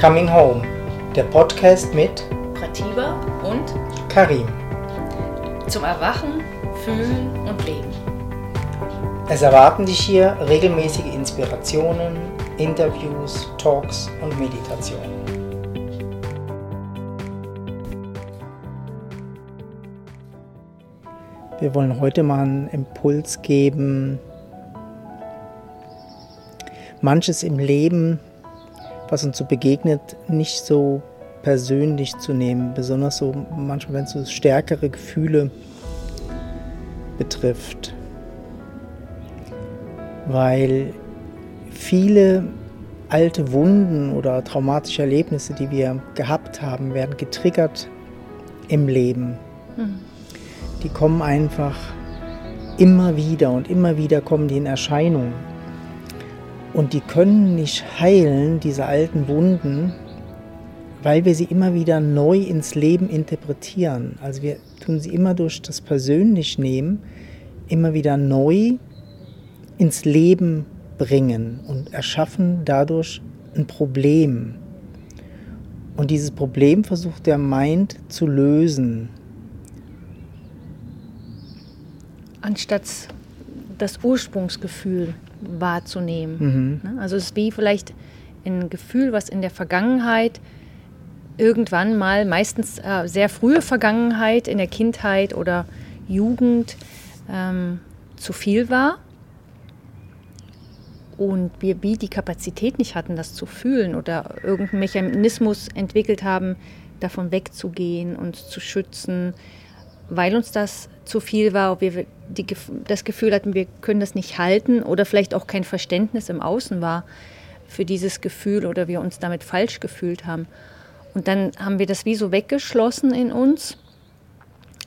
Coming Home, der Podcast mit Pratiba und Karim. zum Erwachen, Fühlen und Leben. Es erwarten dich hier regelmäßige Inspirationen, Interviews, Talks und Meditationen. Wir wollen heute mal einen Impuls geben, manches im Leben, was uns so begegnet, nicht so persönlich zu nehmen, besonders so manchmal, wenn es so stärkere Gefühle betrifft. Weil viele alte Wunden oder traumatische Erlebnisse, die wir gehabt haben, werden getriggert im Leben. Hm. Die kommen einfach immer wieder und immer wieder kommen die in Erscheinung. Und die können nicht heilen, diese alten Wunden, weil wir sie immer wieder neu ins Leben interpretieren. Also wir tun sie immer durch das persönlich nehmen, immer wieder neu ins Leben bringen und erschaffen dadurch ein Problem. Und dieses Problem versucht der Mind zu lösen. Anstatt das Ursprungsgefühl wahrzunehmen. Mhm. Ne? Also es ist wie vielleicht ein Gefühl, was in der Vergangenheit irgendwann mal, meistens äh, sehr frühe Vergangenheit, in der Kindheit oder Jugend ähm, zu viel war und wir wie die Kapazität nicht hatten, das zu fühlen oder irgendeinen Mechanismus entwickelt haben, davon wegzugehen, uns zu schützen, weil uns das zu viel war, ob wir die, das Gefühl hatten, wir können das nicht halten oder vielleicht auch kein Verständnis im Außen war für dieses Gefühl oder wir uns damit falsch gefühlt haben. Und dann haben wir das wie so weggeschlossen in uns.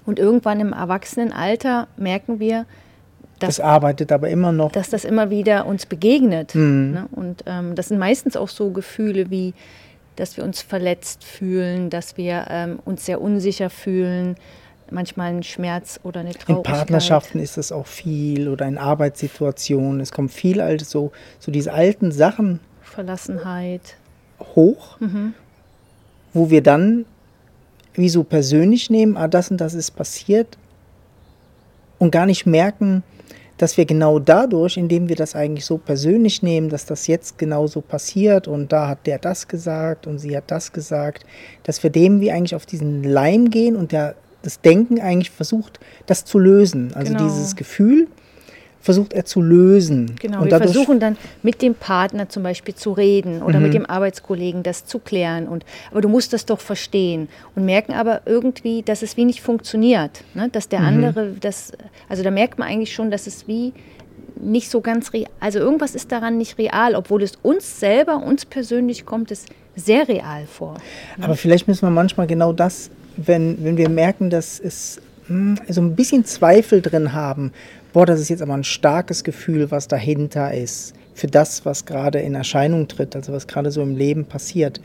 Und irgendwann im Erwachsenenalter merken wir, dass, Das arbeitet aber immer noch. dass das immer wieder uns begegnet. Mhm. Ne? Und ähm, das sind meistens auch so Gefühle wie, dass wir uns verletzt fühlen, dass wir ähm, uns sehr unsicher fühlen, manchmal ein Schmerz oder eine In Traurigkeit. Partnerschaften ist das auch viel oder in Arbeitssituationen. Es kommen viel alte, so, so diese alten Sachen Verlassenheit. hoch, Mhm. wo wir dann wie so persönlich nehmen, ah, das und das ist passiert und gar nicht merken, dass wir genau dadurch, indem wir das eigentlich so persönlich nehmen, dass das jetzt genau so passiert und da hat der das gesagt und sie hat das gesagt, dass wir dem wie eigentlich auf diesen Leim gehen und der, das Denken eigentlich versucht, das zu lösen. Also Genau. dieses Gefühl versucht er zu lösen. Genau, und wir versuchen dann mit dem Partner zum Beispiel zu reden oder Mhm. mit dem Arbeitskollegen das zu klären. Und, aber du musst das doch verstehen. Und merken aber irgendwie, dass es wie nicht funktioniert. Ne? Dass der Mhm. andere, das, also da merkt man eigentlich schon, dass es wie nicht so ganz real, also irgendwas ist daran nicht real, obwohl es uns selber, uns persönlich kommt es sehr real vor. Aber vielleicht müssen wir manchmal genau das, wenn, wenn wir merken, dass es hm, so ein bisschen Zweifel drin haben, boah, das ist jetzt aber ein starkes Gefühl, was dahinter ist, für das, was gerade in Erscheinung tritt, also was gerade so im Leben passiert.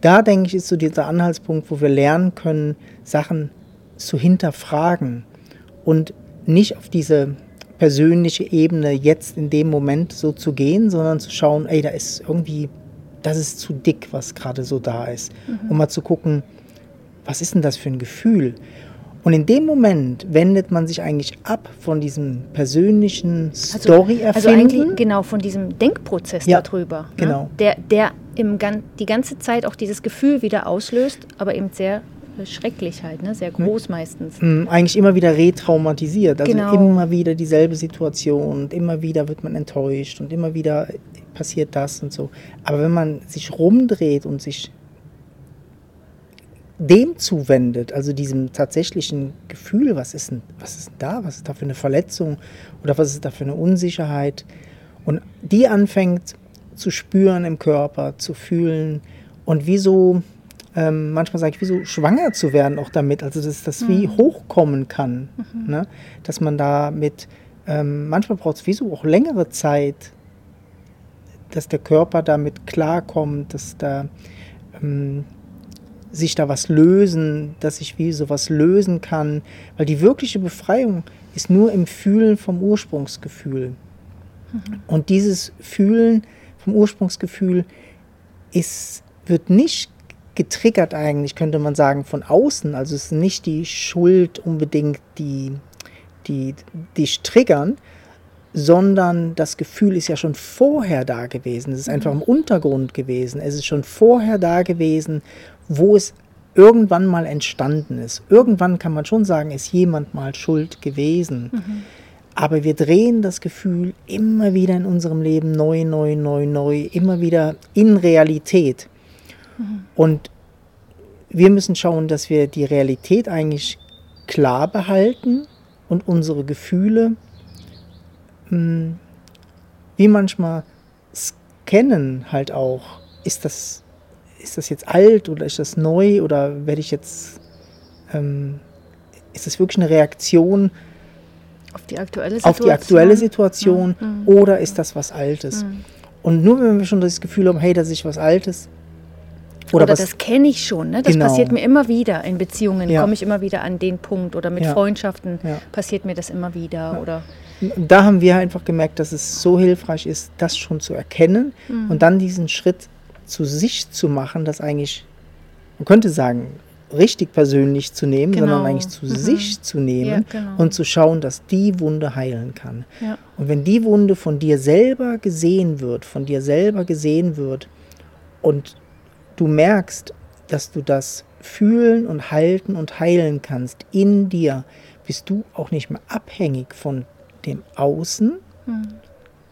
Da denke ich, ist so dieser Anhaltspunkt, wo wir lernen können, Sachen zu hinterfragen und nicht auf diese persönliche Ebene jetzt in dem Moment so zu gehen, sondern zu schauen, ey, da ist irgendwie, das ist zu dick, was gerade so da ist. Um mal zu gucken, was ist denn das für ein Gefühl? Und in dem Moment wendet man sich eigentlich ab von diesem persönlichen Story Also erfinden. eigentlich genau von diesem Denkprozess Ja, darüber. genau. Ne? Der, der im, gan- die ganze Zeit auch dieses Gefühl wieder auslöst, aber eben sehr äh, schrecklich halt, ne? sehr groß meistens. Mm, eigentlich immer wieder retraumatisiert. Also Genau. immer wieder dieselbe Situation und immer wieder wird man enttäuscht und immer wieder passiert das und so. Aber wenn man sich rumdreht und sich dem zuwendet, also diesem tatsächlichen Gefühl, was ist denn, was ist denn da, was ist da für eine Verletzung oder was ist da für eine Unsicherheit? Und die anfängt zu spüren im Körper, zu fühlen und wie so, ähm, manchmal sage ich, wie so schwanger zu werden auch damit, also dass das wie hochkommen kann, ne? dass man da mit, ähm, manchmal braucht es wie so auch längere Zeit, dass der Körper damit klarkommt, dass da ähm, sich da was lösen, dass ich wie sowas lösen kann, weil die wirkliche Befreiung ist nur im Fühlen vom Ursprungsgefühl. Und dieses Fühlen vom Ursprungsgefühl ist wird nicht getriggert eigentlich, könnte man sagen, von außen. Also es ist nicht die Schuld unbedingt, die, die dich triggern, sondern das Gefühl ist ja schon vorher da gewesen. Es ist einfach im Untergrund gewesen. Es ist schon vorher da gewesen, wo es irgendwann mal entstanden ist. Irgendwann kann man schon sagen, ist jemand mal schuld gewesen. Mhm. Aber wir drehen das Gefühl immer wieder in unserem Leben neu, neu, neu, neu, immer wieder in Realität. Mhm. Und wir müssen schauen, dass wir die Realität eigentlich klar behalten und unsere Gefühle wie manchmal scannen halt auch. Ist das, ist das jetzt alt oder ist das neu oder werde ich jetzt, ähm, ist das wirklich eine Reaktion auf die aktuelle Situation, auf die aktuelle Situation mhm. oder ist das was Altes? Mhm. Und nur wenn wir schon das Gefühl haben, hey, das ist was Altes, oder, oder das kenne ich schon. Ne? Das genau. passiert mir immer wieder. In Beziehungen ja. komme ich immer wieder an den Punkt. Oder mit ja. Freundschaften ja. passiert mir das immer wieder. Oder da haben wir einfach gemerkt, dass es so hilfreich ist, das schon zu erkennen mhm. und dann diesen Schritt zu sich zu machen, das eigentlich, man könnte sagen, richtig persönlich zu nehmen, genau. sondern eigentlich zu mhm. sich zu nehmen genau. und zu schauen, dass die Wunde heilen kann. Und wenn die Wunde von dir selber gesehen wird, von dir selber gesehen wird und du merkst, dass du das fühlen und halten und heilen kannst in dir, bist du auch nicht mehr abhängig von dem Außen. Mhm.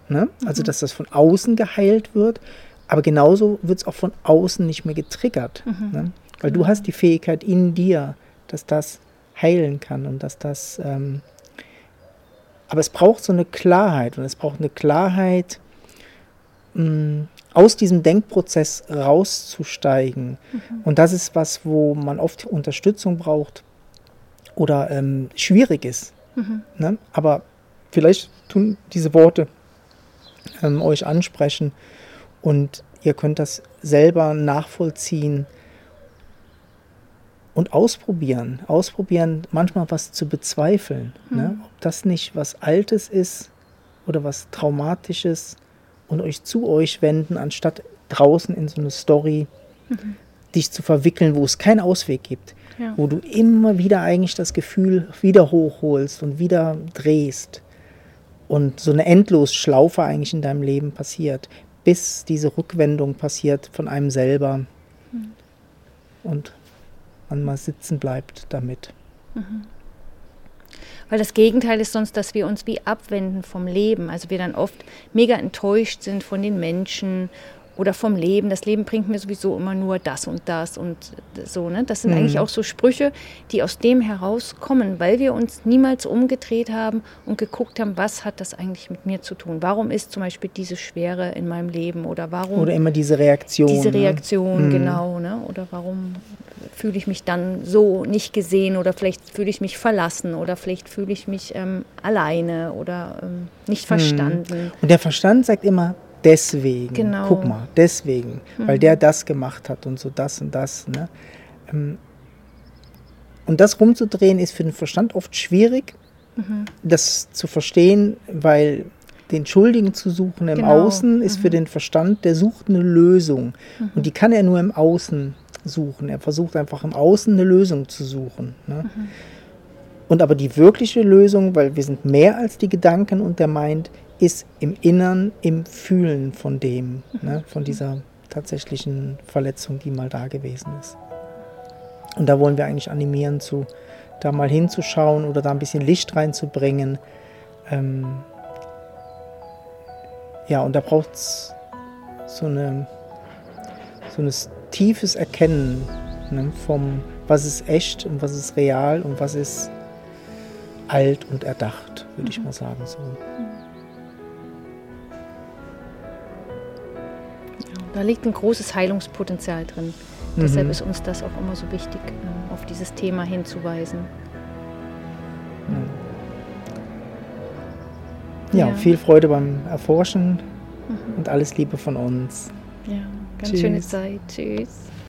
Ne? Also, mhm. dass das von außen geheilt wird, aber genauso wird es auch von außen nicht mehr getriggert. Mhm. Ne? Weil du hast die Fähigkeit in dir, dass das heilen kann und dass das. Ähm, aber es braucht so eine Klarheit und es braucht eine Klarheit, mh, mm, aus diesem Denkprozess rauszusteigen. Mhm. Und das ist was, wo man oft Unterstützung braucht oder ähm, schwierig ist. Mhm. Ne? Aber vielleicht tun diese Worte ähm, euch ansprechen und ihr könnt das selber nachvollziehen und ausprobieren. Ausprobieren, manchmal was zu bezweifeln. Ne? Mhm. Ne? Ob das nicht was Altes ist oder was Traumatisches und euch zu euch wenden, anstatt draußen in so eine Story mhm. dich zu verwickeln, wo es keinen Ausweg gibt. Ja. Wo du immer wieder eigentlich das Gefühl wieder hochholst und wieder drehst. Und so eine Endlosschlaufe eigentlich in deinem Leben passiert, bis diese Rückwendung passiert von einem selber. Mhm. Und man mal sitzen bleibt damit. Mhm. Weil das Gegenteil ist sonst, dass wir uns wie abwenden vom Leben. Also wir dann oft mega enttäuscht sind von den Menschen oder vom Leben. Das Leben bringt mir sowieso immer nur das und das und so. Ne? Das sind mhm. eigentlich auch so Sprüche, die aus dem herauskommen, weil wir uns niemals umgedreht haben und geguckt haben, was hat das eigentlich mit mir zu tun? Warum ist zum Beispiel diese Schwere in meinem Leben oder warum? Oder immer diese Reaktion. Diese ne? Reaktion, ne? genau. Ne? Oder warum fühle ich mich dann so nicht gesehen oder vielleicht fühle ich mich verlassen oder vielleicht fühle ich mich ähm, alleine oder ähm, nicht mhm. verstanden. Und der Verstand sagt immer, deswegen, genau. guck mal, deswegen, mhm. weil der das gemacht hat und so das und das. Ne? Ähm, und das rumzudrehen ist für den Verstand oft schwierig, mhm. das zu verstehen, weil den Schuldigen zu suchen im genau. Außen ist mhm. für den Verstand, der sucht eine Lösung. Mhm. Und die kann er nur im Außen suchen. Er versucht einfach im Außen eine Lösung zu suchen. Ne? Mhm. Und aber die wirkliche Lösung, weil wir sind mehr als die Gedanken und der Mind, ist im Innern, im Fühlen von dem, ne, von dieser tatsächlichen Verletzung, die mal da gewesen ist. Und da wollen wir eigentlich animieren, zu, da mal hinzuschauen oder da ein bisschen Licht reinzubringen. Ähm, ja, und da braucht es so eine, so ein tiefes Erkennen ne, vom, was ist echt und was ist real und was ist alt und erdacht, würde ich mhm. mal sagen. So. Da liegt ein großes Heilungspotenzial drin. Mhm. Deshalb ist uns das auch immer so wichtig, ähm, auf dieses Thema hinzuweisen. Ja, ja. viel Freude beim Erforschen mhm. und alles Liebe von uns. Ja, ganz Tschüss. schöne Zeit. Tschüss.